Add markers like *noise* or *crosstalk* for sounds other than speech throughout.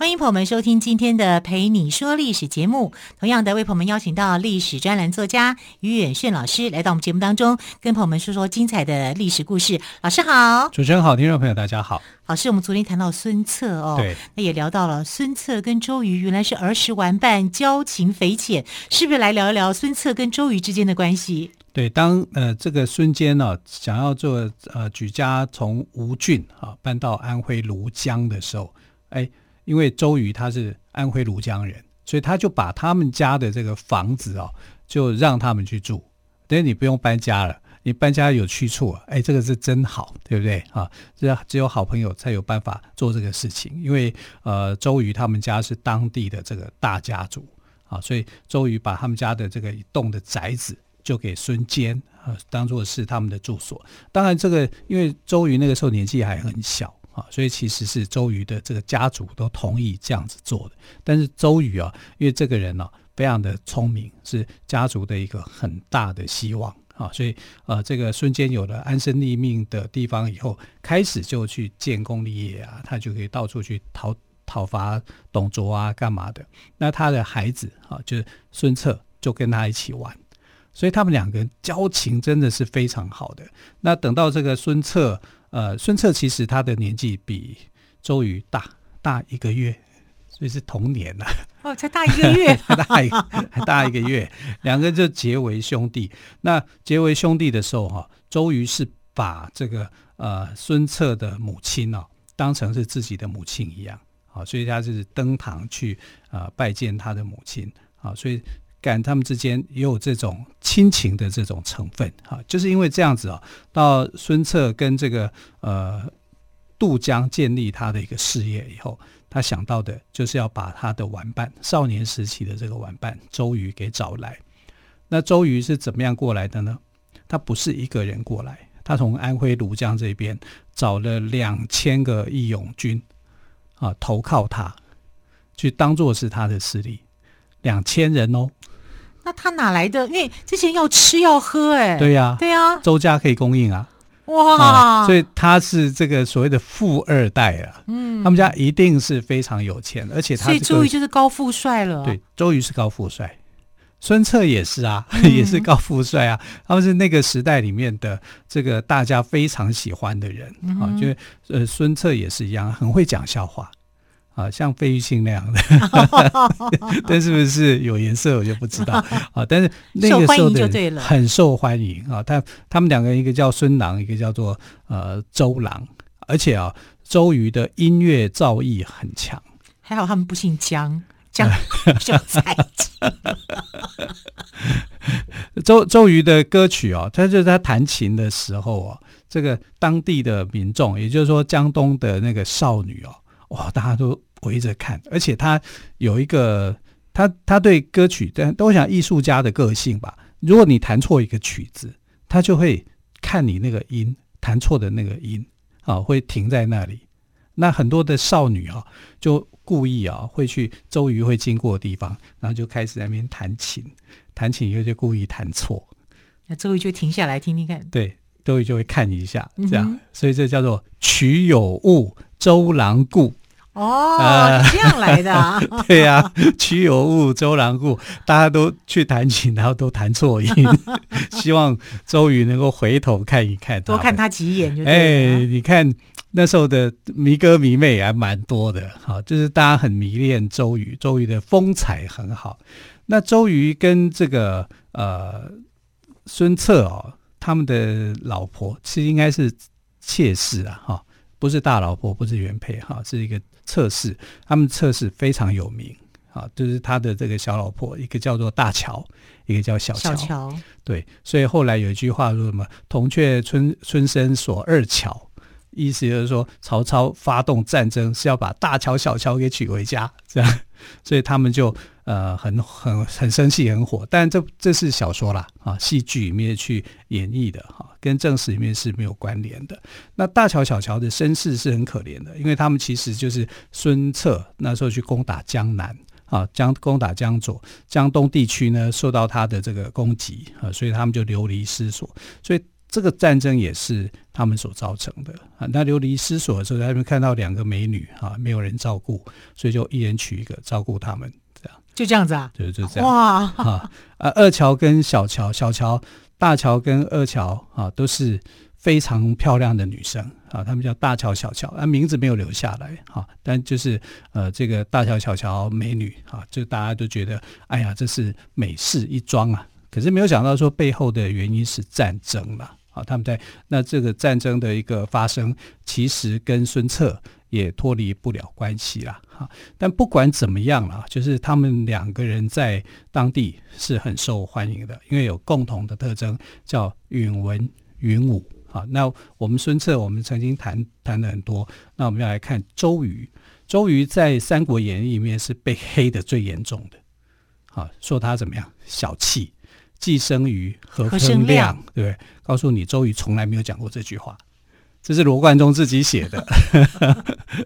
欢迎朋友们收听今天的《陪你说历史》节目。同样的，为朋友们邀请到历史专栏作家于远炫老师来到我们节目当中，跟朋友们说说精彩的历史故事。老师好，主持人好，听众朋友大家好。老师，我们昨天谈到孙策哦，对，那也聊到了孙策跟周瑜原来是儿时玩伴，交情匪浅，是不是来聊一聊孙策跟周瑜之间的关系？对，当呃这个孙坚呢、啊、想要做呃举家从吴郡啊搬到安徽庐江的时候，哎。因为周瑜他是安徽庐江人，所以他就把他们家的这个房子哦，就让他们去住，等于你不用搬家了，你搬家有去处，哎，这个是真好，对不对啊？这只有好朋友才有办法做这个事情。因为呃，周瑜他们家是当地的这个大家族啊，所以周瑜把他们家的这个一栋的宅子就给孙坚啊，当做是他们的住所。当然，这个因为周瑜那个时候年纪还很小。啊，所以其实是周瑜的这个家族都同意这样子做的。但是周瑜啊，因为这个人呢、非常的聪明，是家族的一个很大的希望啊，所以呃，这个孙坚有了安身立命的地方以后，开始就去建功立业啊，他就可以到处去讨讨伐董卓啊，干嘛的。那他的孩子啊，就是孙策，就跟他一起玩，所以他们两个人交情真的是非常好的。那等到这个孙策。呃，孙策其实他的年纪比周瑜大大一个月，所以是同年了。哦，才大一个月，*laughs* 还大一个还大一个月，两个人就结为兄弟。那结为兄弟的时候，哈，周瑜是把这个呃孙策的母亲哦当成是自己的母亲一样，啊，所以他就是登堂去啊、呃、拜见他的母亲，啊，所以。感他们之间也有这种亲情的这种成分哈，就是因为这样子啊，到孙策跟这个呃渡江建立他的一个事业以后，他想到的就是要把他的玩伴，少年时期的这个玩伴周瑜给找来。那周瑜是怎么样过来的呢？他不是一个人过来，他从安徽庐江这边找了两千个义勇军啊，投靠他，去当做是他的势力，两千人哦。那他哪来的？因为之前要吃要喝，哎，对呀，对呀，周家可以供应啊，哇，所以他是这个所谓的富二代啊，嗯，他们家一定是非常有钱，而且他所以周瑜就是高富帅了，对，周瑜是高富帅，孙策也是啊，*laughs* 也是高富帅啊，他们是那个时代里面的这个大家非常喜欢的人啊，就是呃孙策也是一样，很会讲笑话。啊，像费玉清那样的，*laughs* 但是不是有颜色我就不知道 *laughs* 啊。但是那个时候的很受欢迎啊。他他们两个人，一个叫孙郎，一个叫做呃周郎，而且啊，周瑜的音乐造诣很强。还好他们不姓姜，姜 *laughs* 就才周周瑜的歌曲哦、啊，他就是他弹琴的时候哦，这个当地的民众，也就是说江东的那个少女哦、啊。哇，大家都围着看，而且他有一个，他他对歌曲，但都想艺术家的个性吧。如果你弹错一个曲子，他就会看你那个音弹错的那个音啊，会停在那里。那很多的少女啊，就故意啊，会去周瑜会经过的地方，然后就开始在那边弹琴，弹琴以后就故意弹错，那周瑜就停下来听听看。对，周瑜就会看一下，这样，嗯、所以这叫做曲有误，周郎顾。哦，呃、这样来的啊？*laughs* 对呀、啊，曲有误，周郎顾，大家都去弹琴，然后都弹错音，*laughs* 希望周瑜能够回头看一看，多看他几眼就对。哎，你看那时候的迷哥迷妹还蛮多的，好，就是大家很迷恋周瑜，周瑜的风采很好。那周瑜跟这个呃孙策哦，他们的老婆其实应该是妾室啊，哈，不是大老婆，不是原配，哈，是一个。测试，他们测试非常有名啊，就是他的这个小老婆，一个叫做大乔，一个叫小乔。小乔，对，所以后来有一句话说什么“铜雀春春深锁二乔”，意思就是说曹操发动战争是要把大乔、小乔给娶回家，这样，所以他们就呃很很很生气、很火。但这这是小说啦，啊，戏剧里面去演绎的哈，跟正史里面是没有关联的。那大乔、小乔的身世是很可怜的，因为他们其实就是孙策那时候去攻打江南。啊，江攻打江左、江东地区呢，受到他的这个攻击啊，所以他们就流离失所。所以这个战争也是他们所造成的啊。那流离失所的时候，他们看到两个美女啊，没有人照顾，所以就一人娶一个照顾他们，就这样子啊，就就这样哇啊 *laughs* 啊！二乔跟小乔，小乔、大乔跟二乔啊，都是。非常漂亮的女生啊，她们叫大乔、小乔，啊，名字没有留下来哈，但就是呃，这个大乔、小乔美女啊，就大家都觉得，哎呀，这是美事一桩啊。可是没有想到说背后的原因是战争了啊，他们在那这个战争的一个发生，其实跟孙策也脱离不了关系啦哈。但不管怎么样了，就是他们两个人在当地是很受欢迎的，因为有共同的特征，叫允文允武。好，那我们孙策，我们曾经谈谈了很多。那我们要来看周瑜。周瑜在《三国演义》里面是被黑的最严重的。好，说他怎么样？小气，既生瑜，何生亮？对不对？告诉你，周瑜从来没有讲过这句话，这是罗贯中自己写的。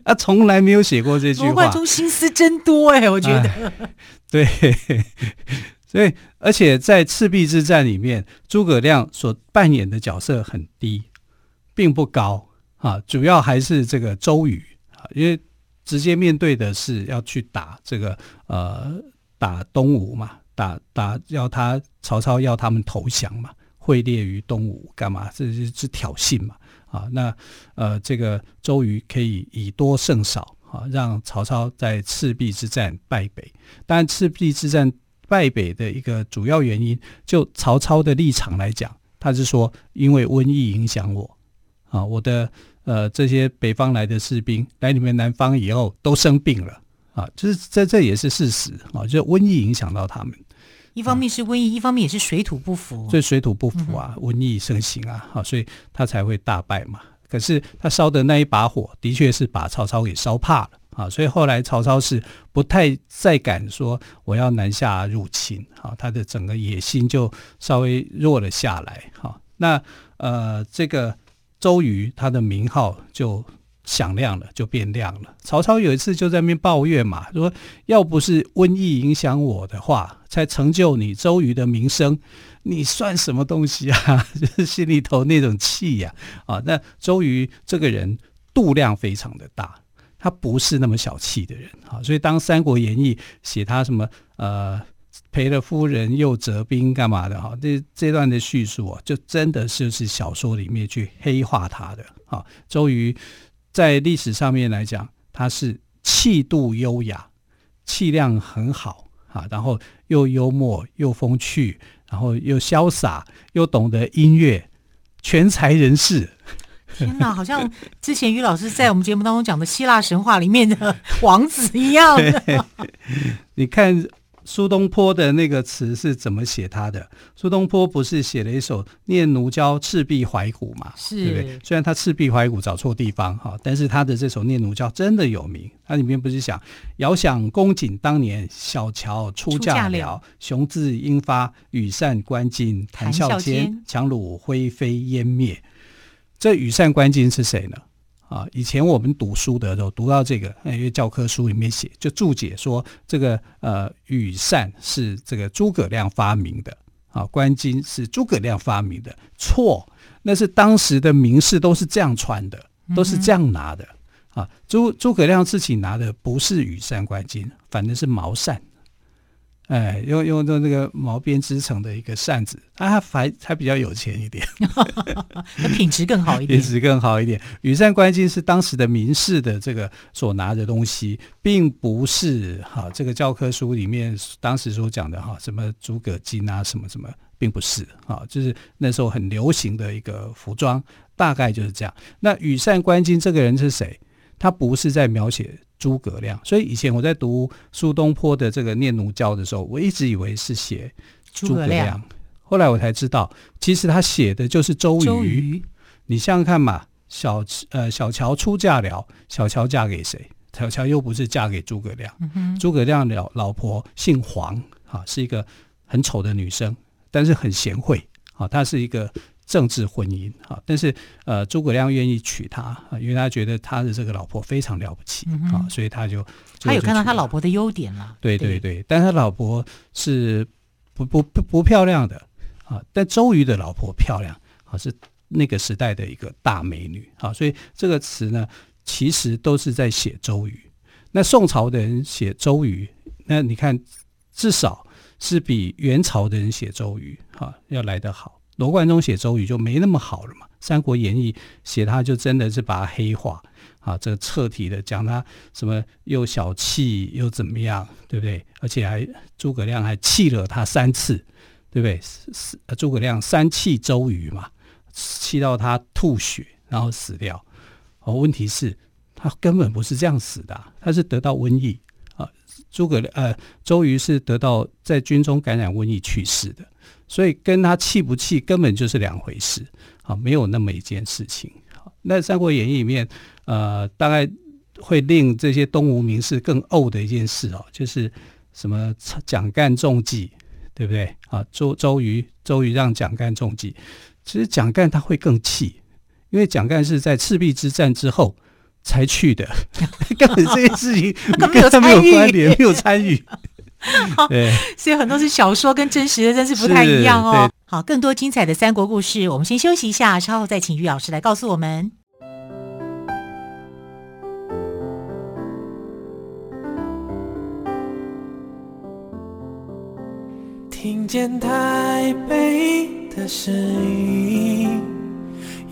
他 *laughs* 从来没有写过这句话。罗贯中心思真多哎，我觉得。对。*laughs* 所以，而且在赤壁之战里面，诸葛亮所扮演的角色很低，并不高啊。主要还是这个周瑜啊，因为直接面对的是要去打这个呃打东吴嘛，打打要他曹操要他们投降嘛，会列于东吴干嘛？这是是挑衅嘛啊。那呃这个周瑜可以以多胜少啊，让曹操在赤壁之战败北。当然赤壁之战。败北的一个主要原因，就曹操的立场来讲，他是说，因为瘟疫影响我啊，我的呃这些北方来的士兵来你们南方以后都生病了啊，就是这这也是事实啊，就是瘟疫影响到他们。一方面是瘟疫，啊、一方面也是水土不服，所以水土不服啊，瘟疫盛行啊，好，所以他才会大败嘛。可是他烧的那一把火，的确是把曹操给烧怕了。啊，所以后来曹操是不太再敢说我要南下入侵，啊，他的整个野心就稍微弱了下来，哈。那呃，这个周瑜他的名号就响亮了，就变亮了。曹操有一次就在那边抱怨嘛，说要不是瘟疫影响我的话，才成就你周瑜的名声，你算什么东西啊？*laughs* 就是心里头那种气呀，啊，那周瑜这个人度量非常的大。他不是那么小气的人啊，所以当《三国演义》写他什么呃赔了夫人又折兵干嘛的哈，这这段的叙述啊，就真的就是小说里面去黑化他的啊。周瑜在历史上面来讲，他是气度优雅，气量很好啊，然后又幽默又风趣，然后又潇洒，又懂得音乐，全才人士。天哪，好像之前于老师在我们节目当中讲的希腊神话里面的王子一样 *laughs* 的。你看苏东坡的那个词是怎么写他的？苏东坡不是写了一首《念奴娇·赤壁怀古》嘛？是，对不对？虽然他赤壁怀古找错地方哈，但是他的这首《念奴娇》真的有名。他里面不是想遥想公瑾当年，小乔初嫁了，雄姿英发，羽扇纶巾，谈笑间，樯橹灰飞烟灭。这羽扇纶巾是谁呢？啊，以前我们读书的时候读到这个，因为教科书里面写，就注解说这个呃羽扇是这个诸葛亮发明的，啊，纶巾是诸葛亮发明的，错，那是当时的名士都是这样穿的，都是这样拿的，啊，诸诸葛亮自己拿的不是羽扇纶巾，反正是毛扇。哎，用用用那个毛编织成的一个扇子，啊，还还比较有钱一点，*laughs* 品质更好一点，*laughs* 品质更好一点。羽扇纶巾是当时的名士的这个所拿的东西，并不是哈这个教科书里面当时所讲的哈什么诸葛巾啊什么什么，并不是啊，就是那时候很流行的一个服装，大概就是这样。那羽扇纶巾这个人是谁？他不是在描写。诸葛亮，所以以前我在读苏东坡的这个《念奴娇》的时候，我一直以为是写诸葛亮，葛后来我才知道，其实他写的就是周瑜。周瑜，你想想看嘛，小呃小乔出嫁了，小乔嫁给谁？小乔又不是嫁给诸葛亮，嗯、诸葛亮的老婆姓黄，啊，是一个很丑的女生，但是很贤惠，啊，她是一个政治婚姻，啊，但是呃，诸葛亮愿意娶她，啊，因为他觉得他的这个老婆非常了不起，嗯、啊，所以他就他有看到他老婆的优点了，对对对，对但他老婆是不不不不漂亮的，啊，但周瑜的老婆漂亮，啊，是那个时代的一个大美女，啊，所以这个词呢。其实都是在写周瑜。那宋朝的人写周瑜，那你看至少是比元朝的人写周瑜哈要来得好。罗贯中写周瑜就没那么好了嘛。《三国演义》写他就真的是把他黑化啊，这个彻底的讲他什么又小气又怎么样，对不对？而且还诸葛亮还气了他三次，对不对？诸葛亮三气周瑜嘛，气到他吐血然后死掉。哦，问题是，他根本不是这样死的，他是得到瘟疫。诸葛亮呃，周瑜是得到在军中感染瘟疫去世的，所以跟他气不气根本就是两回事啊，没有那么一件事情。那《三国演义》里面，呃，大概会令这些东吴名士更怄的一件事哦，就是什么蒋干中计，对不对啊？周周瑜周瑜让蒋干中计，其实蒋干他会更气。因为蒋干是在赤壁之战之后才去的，*laughs* *laughs* 根本这件事情跟他没有关联，没有参与。*laughs* 对，所以很多是小说跟真实的真是不太一样哦。好，更多精彩的三国故事，我们先休息一下，稍后再请于老师来告诉我们。听见台北的声音。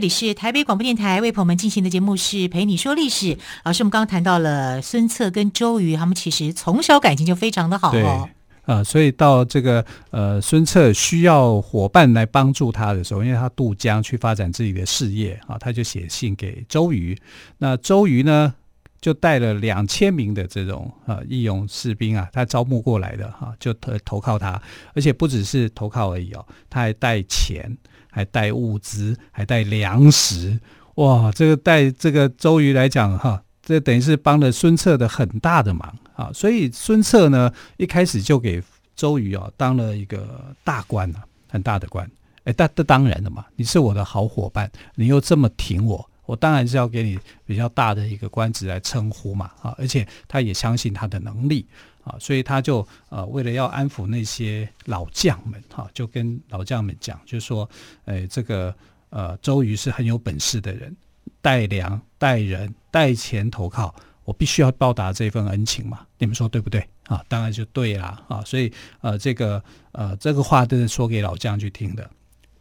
这里是台北广播电台为朋友们进行的节目是陪你说历史。老师，我们刚刚谈到了孙策跟周瑜，他们其实从小感情就非常的好哦。呃，所以到这个呃孙策需要伙伴来帮助他的时候，因为他渡江去发展自己的事业啊，他就写信给周瑜。那周瑜呢，就带了两千名的这种啊义勇士兵啊，他招募过来的哈、就投投靠他，而且不只是投靠而已哦，他还带钱。还带物资，还带粮食，哇！这个带这个周瑜来讲哈，这等于是帮了孙策的很大的忙啊。所以孙策呢，一开始就给周瑜啊当了一个大官啊，很大的官。哎，但这当然了嘛，你是我的好伙伴，你又这么挺我，我当然是要给你比较大的一个官职来称呼嘛啊。而且他也相信他的能力。啊，所以他就呃，为了要安抚那些老将们，哈、啊，就跟老将们讲，就说，哎，这个呃，周瑜是很有本事的人，带粮、带人、带钱投靠，我必须要报答这份恩情嘛，你们说对不对？啊，当然就对啦，啊，所以呃，这个呃，这个话都是说给老将去听的。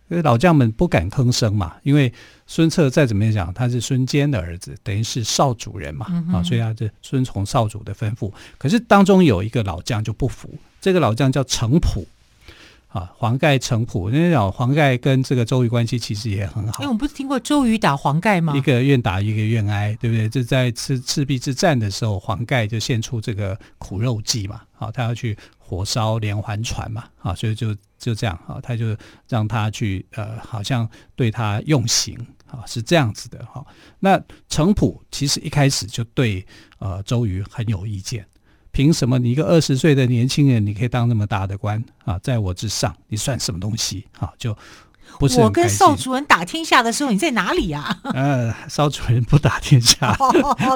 因为老将们不敢吭声嘛，因为孙策再怎么讲，他是孙坚的儿子，等于是少主人嘛，嗯、啊，所以他是遵从少主的吩咐。可是当中有一个老将就不服，这个老将叫程普，啊，黄盖程普。那讲黄盖跟这个周瑜关系其实也很好。哎，我们不是听过周瑜打黄盖吗？一个愿打，一个愿挨，对不对？这在赤赤壁之战的时候，黄盖就献出这个苦肉计嘛，啊，他要去火烧连环船嘛，啊，所以就。就这样啊，他就让他去呃，好像对他用刑啊，是这样子的哈。那程普其实一开始就对呃周瑜很有意见，凭什么你一个二十岁的年轻人，你可以当那么大的官啊，在我之上，你算什么东西啊？就。不是我跟少主人打天下的时候，你在哪里呀？*laughs* 呃，少主人不打天下，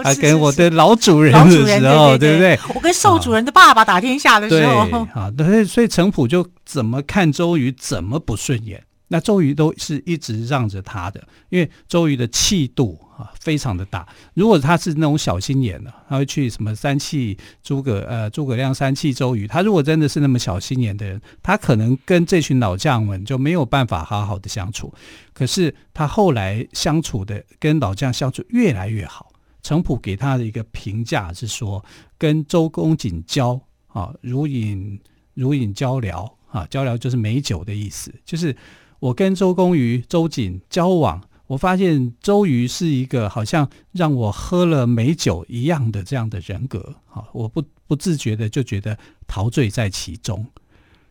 他跟我的老主人的时候，对不对？我跟少主人的爸爸打天下的时候，啊，对，所以程普就怎么看周瑜怎么不顺眼。那周瑜都是一直让着他的，因为周瑜的气度啊非常的大。如果他是那种小心眼的，他会去什么三气诸葛呃诸葛亮三气周瑜，他如果真的是那么小心眼的人，他可能跟这群老将们就没有办法好好的相处。可是他后来相处的跟老将相处越来越好。程普给他的一个评价是说，跟周公瑾交啊，如饮如饮交醮啊，交醮就是美酒的意思。就是我跟周公瑜、周瑾交往，我发现周瑜是一个好像让我喝了美酒一样的这样的人格好，我不不自觉的就觉得陶醉在其中。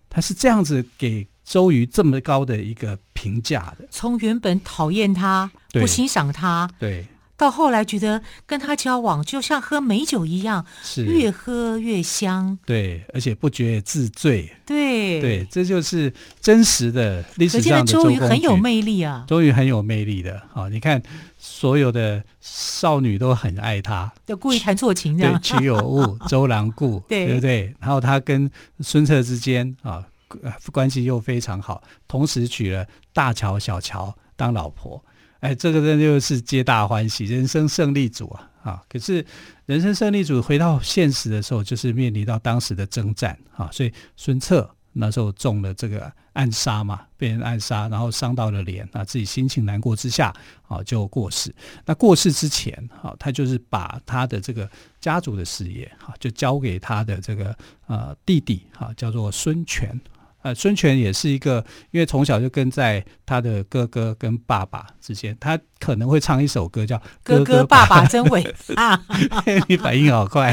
他是这样子给周瑜这么高的一个评价的，从原本讨厌他、不欣赏他，对。到后来觉得跟他交往就像喝美酒一样，是越喝越香。对，而且不觉自醉。对对，这就是真实的历史上的周瑜很有魅力啊！周瑜很有魅力的，好，你看所有的少女都很爱他，就故意弹错情这样。对，曲有误，*laughs* 周郎顾，对，对不对？然后他跟孙策之间啊，关系又非常好，同时娶了大乔、小乔当老婆。哎，这个人就是皆大欢喜，人生胜利组啊！啊，可是人生胜利组回到现实的时候，就是面临到当时的征战啊，所以孙策那时候中了这个暗杀嘛，被人暗杀，然后伤到了脸啊，自己心情难过之下啊，就过世。那过世之前啊，他就是把他的这个家族的事业啊，就交给他的这个呃弟弟啊，叫做孙权。呃，孙权也是一个，因为从小就跟在他的哥哥跟爸爸之间，他可能会唱一首歌叫《哥哥爸爸真伟大》啊。你反应好快，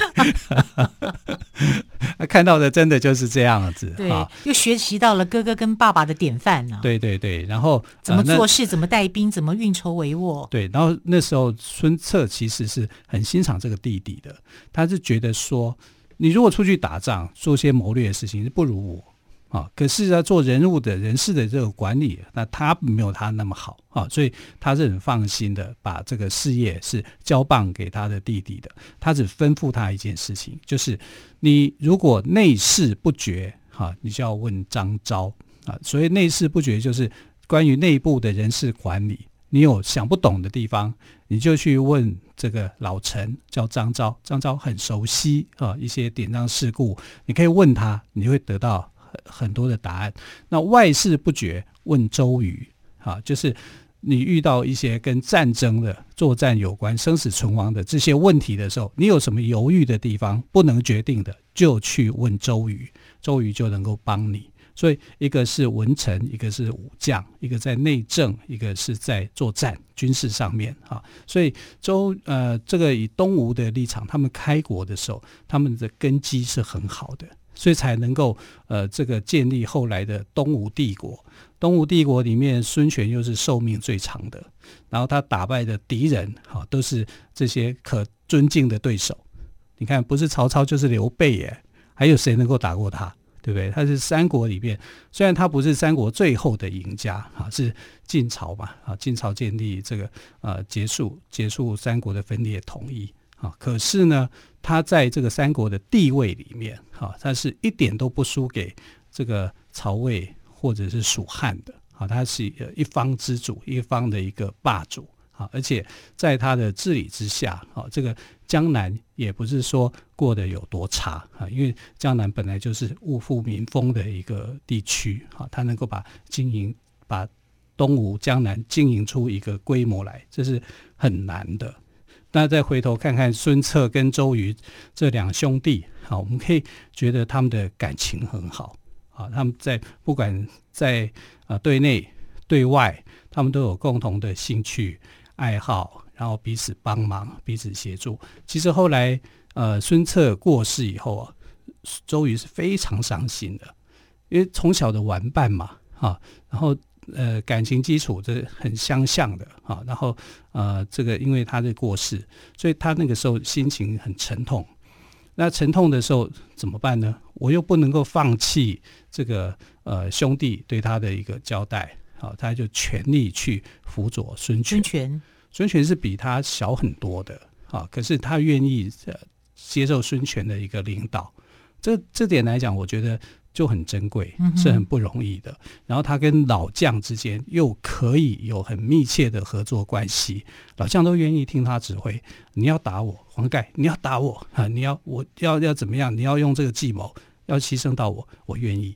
*laughs* 他看到的真的就是这样子。对，又学习到了哥哥跟爸爸的典范呢。对对对，然后怎么做事，怎么带兵，怎么运筹帷幄。对，然后那时候孙策其实是很欣赏这个弟弟的，他是觉得说，你如果出去打仗，做些谋略的事情，是不如我。啊，可是呢，做人物的人事的这个管理，那他没有他那么好啊，所以他是很放心的，把这个事业是交棒给他的弟弟的。他只吩咐他一件事情，就是你如果内事不决，哈，你就要问张昭啊。所以内事不决，就是关于内部的人事管理，你有想不懂的地方，你就去问这个老臣，叫张昭。张昭很熟悉啊，一些典当事故，你可以问他，你会得到。很多的答案。那外事不决，问周瑜啊，就是你遇到一些跟战争的作战有关、生死存亡的这些问题的时候，你有什么犹豫的地方不能决定的，就去问周瑜，周瑜就能够帮你。所以，一个是文臣，一个是武将，一个在内政，一个是在作战军事上面啊。所以周呃，这个以东吴的立场，他们开国的时候，他们的根基是很好的。所以才能够呃，这个建立后来的东吴帝国。东吴帝国里面，孙权又是寿命最长的，然后他打败的敌人，哈，都是这些可尊敬的对手。你看，不是曹操就是刘备耶，还有谁能够打过他？对不对？他是三国里面，虽然他不是三国最后的赢家，哈，是晋朝嘛，啊，晋朝建立这个呃，结束结束三国的分裂统一。啊，可是呢，他在这个三国的地位里面，哈，他是一点都不输给这个曹魏或者是蜀汉的，啊，他是一方之主，一方的一个霸主，啊，而且在他的治理之下，啊，这个江南也不是说过得有多差，啊，因为江南本来就是物阜民丰的一个地区，啊，他能够把经营把东吴江南经营出一个规模来，这是很难的。那再回头看看孙策跟周瑜这两兄弟，好，我们可以觉得他们的感情很好啊。他们在不管在啊对内对外，他们都有共同的兴趣爱好，然后彼此帮忙、彼此协助。其实后来呃孙策过世以后啊，周瑜是非常伤心的，因为从小的玩伴嘛，啊，然后。呃，感情基础这很相像的啊，然后呃，这个因为他的过世，所以他那个时候心情很沉痛。那沉痛的时候怎么办呢？我又不能够放弃这个呃兄弟对他的一个交代，好，他就全力去辅佐孙权。孙权，孙权是比他小很多的啊，可是他愿意呃接受孙权的一个领导。这这点来讲，我觉得就很珍贵，是很不容易的。然后他跟老将之间又可以有很密切的合作关系，老将都愿意听他指挥。你要打我，黄盖，你要打我啊！你要我要要怎么样？你要用这个计谋，要牺牲到我，我愿意。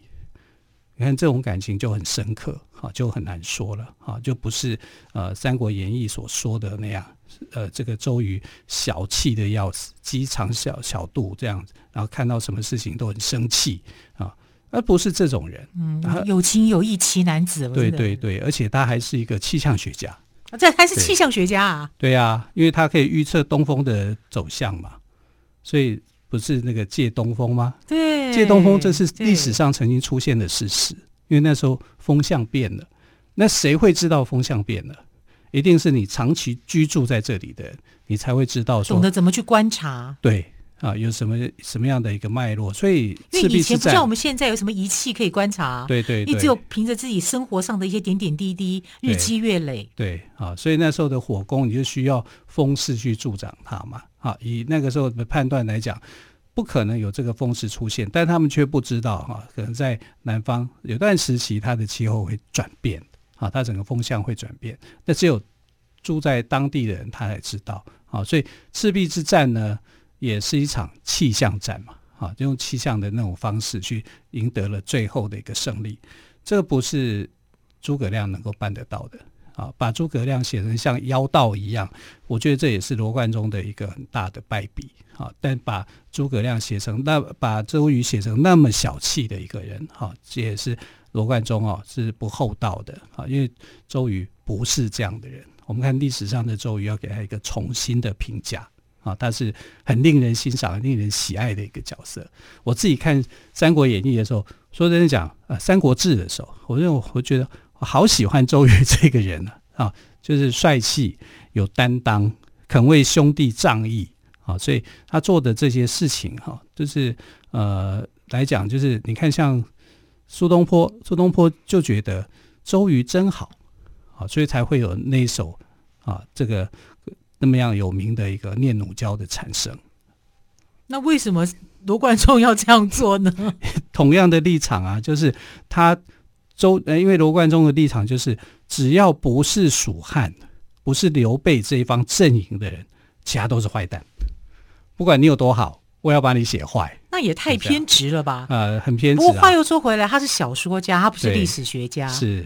你看这种感情就很深刻，哈，就很难说了，哈，就不是呃《三国演义》所说的那样，呃，这个周瑜小气的要死，鸡肠小小肚这样子，然后看到什么事情都很生气啊，而不是这种人，嗯，有情有义奇男子，对对对，而且他还是一个气象学家，这还是气象学家啊，对呀、啊，因为他可以预测东风的走向嘛，所以不是那个借东风吗？对，借东风这是历史上曾经出现的事实，因为那时候风向变了，那谁会知道风向变了？一定是你长期居住在这里的人，你才会知道说，懂得怎么去观察。对啊，有什么什么样的一个脉络？所以因为以前不像我们们现在有什么仪器可以观察，对对对，你只有凭着自己生活上的一些点点滴滴，日积月累。对啊，所以那时候的火攻，你就需要风势去助长它嘛。啊，以那个时候的判断来讲，不可能有这个风势出现，但他们却不知道哈，可能在南方有段时期，它的气候会转变。啊，它整个风向会转变，那只有住在当地的人他才知道。啊，所以赤壁之战呢，也是一场气象战嘛。啊，就用气象的那种方式去赢得了最后的一个胜利。这个不是诸葛亮能够办得到的。啊，把诸葛亮写成像妖道一样，我觉得这也是罗贯中的一个很大的败笔。啊，但把诸葛亮写成那，把周瑜写成那么小气的一个人，哈，这也是。罗贯中哦是不厚道的啊，因为周瑜不是这样的人。我们看历史上的周瑜，要给他一个重新的评价啊，他是很令人欣赏、令人喜爱的一个角色。我自己看《三国演义》的时候，说真的讲，呃，《三国志》的时候，我认为我觉得我好喜欢周瑜 *laughs* 这个人呢啊，就是帅气、有担当、肯为兄弟仗义啊，所以他做的这些事情哈，就是呃来讲，就是你看像。苏东坡，苏东坡就觉得周瑜真好，啊，所以才会有那首啊，这个那么样有名的一个《念奴娇》的产生。那为什么罗贯中要这样做呢？*laughs* 同样的立场啊，就是他周，呃，因为罗贯中的立场就是，只要不是蜀汉，不是刘备这一方阵营的人，其他都是坏蛋，不管你有多好。我要把你写坏，那也太偏执了吧？呃，很偏执、啊。不过话又说回来，他是小说家，他不是历史学家，是，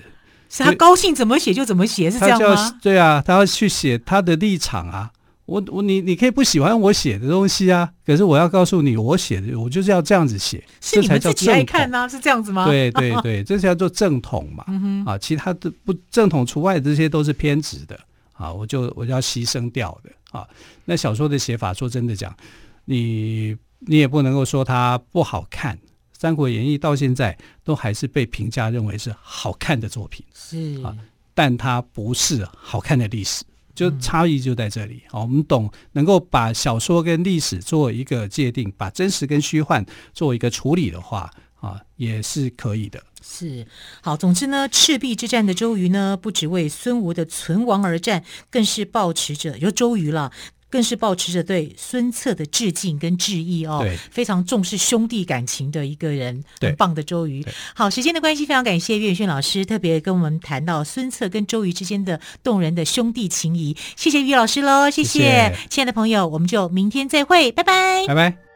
是他高兴怎么写就怎么写，是这样吗？对啊，他要去写他的立场啊。我我你你可以不喜欢我写的东西啊，可是我要告诉你，我写的我就是要这样子写，是你们自己爱看呢、啊，是这样子吗？对对 *laughs* 对，这叫做正统嘛。嗯、啊，其他的不正统除外，这些都是偏执的啊。我就我就要牺牲掉的啊。那小说的写法，说真的讲。你你也不能够说它不好看，《三国演义》到现在都还是被评价认为是好看的作品，是啊，但它不是好看的历史，就差异就在这里。好、嗯，我们懂能够把小说跟历史做一个界定，把真实跟虚幻做一个处理的话，啊，也是可以的。是好，总之呢，赤壁之战的周瑜呢，不只为孙吴的存亡而战，更是抱持着有周瑜了。更是保持着对孙策的致敬跟致意哦，对，非常重视兄弟感情的一个人，对，很棒的周瑜。好，时间的关系，非常感谢岳宇轩老师特别跟我们谈到孙策跟周瑜之间的动人的兄弟情谊，谢谢岳老师喽，谢谢，谢谢，亲爱的朋友，我们就明天再会，拜拜，拜拜。